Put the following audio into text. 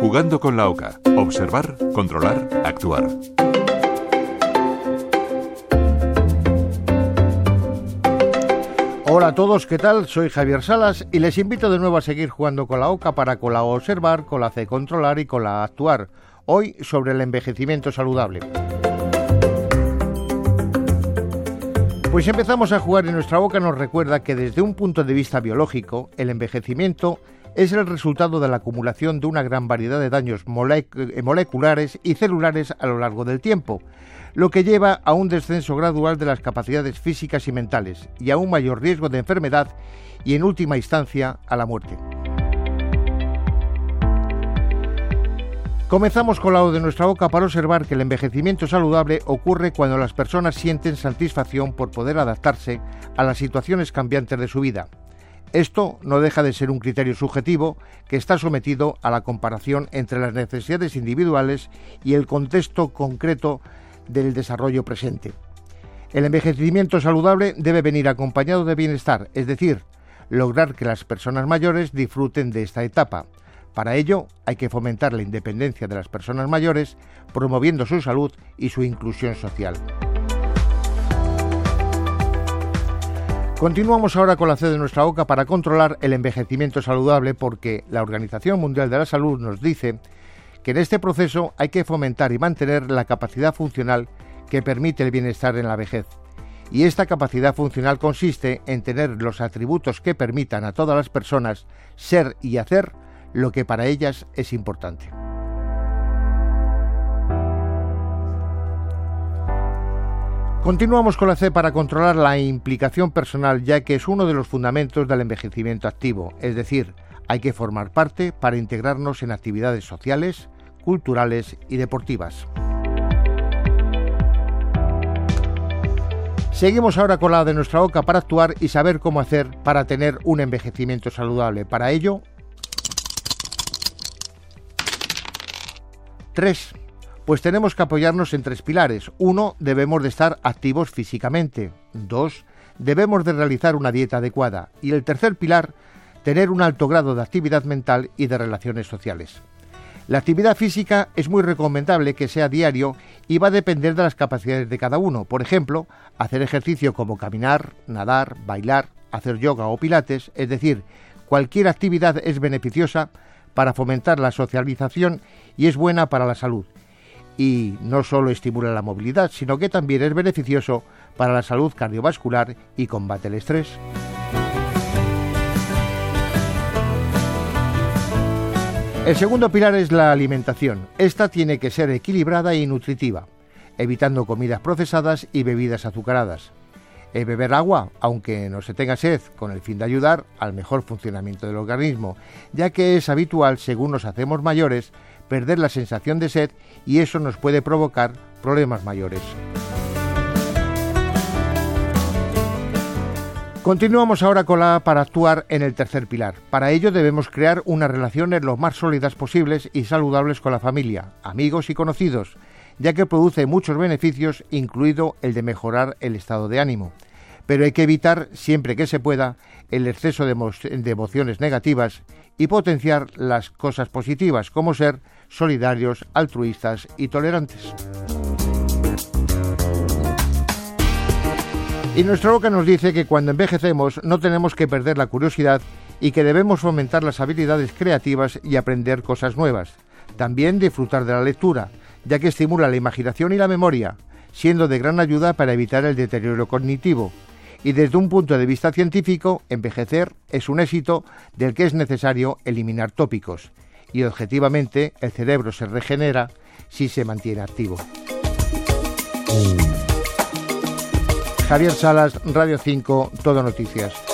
Jugando con la OCA. Observar, controlar, actuar. Hola a todos, ¿qué tal? Soy Javier Salas y les invito de nuevo a seguir jugando con la OCA para con la observar, con la C controlar y con la actuar. Hoy sobre el envejecimiento saludable. Pues empezamos a jugar y nuestra boca nos recuerda que desde un punto de vista biológico, el envejecimiento es el resultado de la acumulación de una gran variedad de daños eh, moleculares y celulares a lo largo del tiempo, lo que lleva a un descenso gradual de las capacidades físicas y mentales y a un mayor riesgo de enfermedad y en última instancia a la muerte. Comenzamos con la O de nuestra boca para observar que el envejecimiento saludable ocurre cuando las personas sienten satisfacción por poder adaptarse a las situaciones cambiantes de su vida. Esto no deja de ser un criterio subjetivo que está sometido a la comparación entre las necesidades individuales y el contexto concreto del desarrollo presente. El envejecimiento saludable debe venir acompañado de bienestar, es decir, lograr que las personas mayores disfruten de esta etapa para ello hay que fomentar la independencia de las personas mayores, promoviendo su salud y su inclusión social. Continuamos ahora con la C de nuestra boca para controlar el envejecimiento saludable porque la Organización Mundial de la Salud nos dice que en este proceso hay que fomentar y mantener la capacidad funcional que permite el bienestar en la vejez. Y esta capacidad funcional consiste en tener los atributos que permitan a todas las personas ser y hacer lo que para ellas es importante. Continuamos con la C para controlar la implicación personal, ya que es uno de los fundamentos del envejecimiento activo, es decir, hay que formar parte para integrarnos en actividades sociales, culturales y deportivas. Seguimos ahora con la de nuestra boca para actuar y saber cómo hacer para tener un envejecimiento saludable. Para ello, 3. Pues tenemos que apoyarnos en tres pilares. Uno, debemos de estar activos físicamente. Dos, debemos de realizar una dieta adecuada. Y el tercer pilar, tener un alto grado de actividad mental y de relaciones sociales. La actividad física es muy recomendable que sea diario y va a depender de las capacidades de cada uno. Por ejemplo, hacer ejercicio como caminar, nadar, bailar, hacer yoga o pilates, es decir, cualquier actividad es beneficiosa para fomentar la socialización y es buena para la salud. Y no solo estimula la movilidad, sino que también es beneficioso para la salud cardiovascular y combate el estrés. El segundo pilar es la alimentación. Esta tiene que ser equilibrada y nutritiva, evitando comidas procesadas y bebidas azucaradas. Eh, beber agua, aunque no se tenga sed, con el fin de ayudar al mejor funcionamiento del organismo, ya que es habitual, según nos hacemos mayores, perder la sensación de sed y eso nos puede provocar problemas mayores. Continuamos ahora con la para actuar en el tercer pilar. Para ello debemos crear unas relaciones lo más sólidas posibles y saludables con la familia, amigos y conocidos, ya que produce muchos beneficios, incluido el de mejorar el estado de ánimo. Pero hay que evitar, siempre que se pueda, el exceso de, emociones negativas y potenciar las cosas positivas, como ser solidarios, altruistas y tolerantes. Y nuestra boca nos dice que cuando envejecemos no tenemos que perder la curiosidad y que debemos fomentar las habilidades creativas y aprender cosas nuevas. También disfrutar de la lectura, ya que estimula la imaginación y la memoria, siendo de gran ayuda para evitar el deterioro cognitivo. Y desde un punto de vista científico, envejecer es un éxito del que es necesario eliminar tópicos. Y objetivamente, el cerebro se regenera si se mantiene activo. Javier Salas, Radio 5, Todo Noticias.